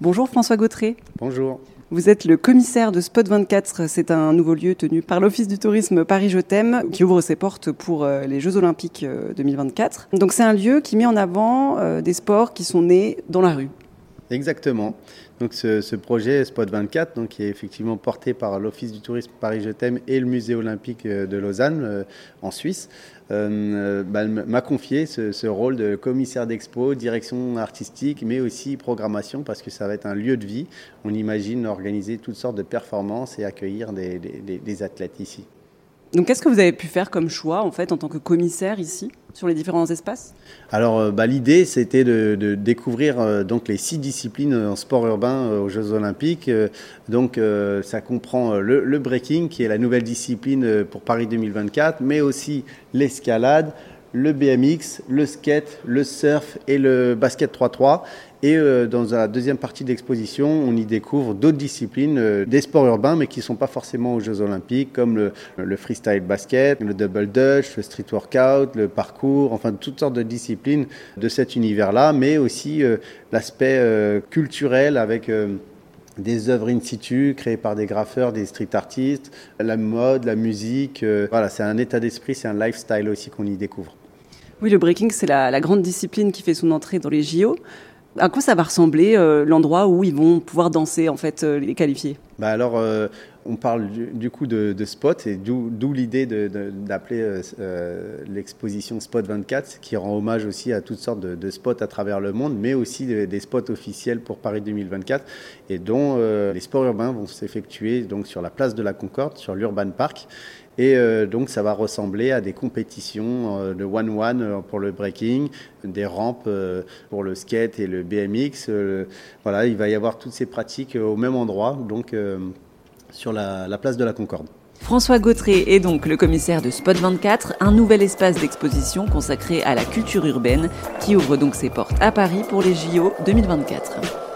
Bonjour François Gautret. Bonjour. Vous êtes le commissaire de Spot 24. C'est un nouveau lieu tenu par l'Office du tourisme Paris Je t'aime qui ouvre ses portes pour euh, les Jeux Olympiques 2024. Donc c'est un lieu qui met en avant euh, des sports qui sont nés dans la rue. Exactement. Donc ce, projet Spot 24, donc, qui est effectivement porté par l'Office du tourisme Paris Je t'aime et le Musée olympique euh, de Lausanne euh, en Suisse, euh, bah, m'a confié ce, rôle de commissaire d'expo, direction artistique, mais aussi programmation, parce que ça va être un lieu de vie. On imagine organiser toutes sortes de performances et accueillir des athlètes ici. Donc, qu'est-ce que vous avez pu faire comme choix, en fait, en tant que commissaire ici, sur les différents espaces? Alors, euh, bah, l'idée, c'était de, découvrir euh, donc les six disciplines en sport urbain euh, aux Jeux Olympiques. donc, ça comprend le, le, breaking, qui est la nouvelle discipline pour Paris 2024, mais aussi l'escalade, le BMX, le skate, le surf et le basket 3-3. Et euh, dans la deuxième partie de l'exposition, on y découvre d'autres disciplines, euh, des sports urbains, mais qui ne sont pas forcément aux Jeux Olympiques, comme le, freestyle basket, le double dutch, le street workout, le parcours, enfin toutes sortes de disciplines de cet univers-là, mais aussi euh, l'aspect culturel avec des œuvres in situ créées par des graffeurs, des street artistes, la mode, la musique. voilà, c'est un état d'esprit, c'est un lifestyle aussi qu'on y découvre. Oui, le breaking, c'est la, grande discipline qui fait son entrée dans les JO. À quoi ça va ressembler euh, l'endroit où ils vont pouvoir danser, en fait, euh, les qualifiés? Bah alors, euh, on parle du, coup de, spot et d'où l'idée d'appeler l'exposition Spot 24, qui rend hommage aussi à toutes sortes de, spots à travers le monde, mais aussi des spots officiels pour Paris 2024 et dont les sports urbains vont s'effectuer donc sur la place de la Concorde, sur l'Urban Park. Et euh, donc ça va ressembler à des compétitions euh, de one-one euh, pour le breaking, des rampes pour le skate et le BMX. voilà, il va y avoir toutes ces pratiques au même endroit, donc sur la, la place de la Concorde. François Gautret est donc le commissaire de Spot 24, un nouvel espace d'exposition consacré à la culture urbaine qui ouvre donc ses portes à Paris pour les JO 2024.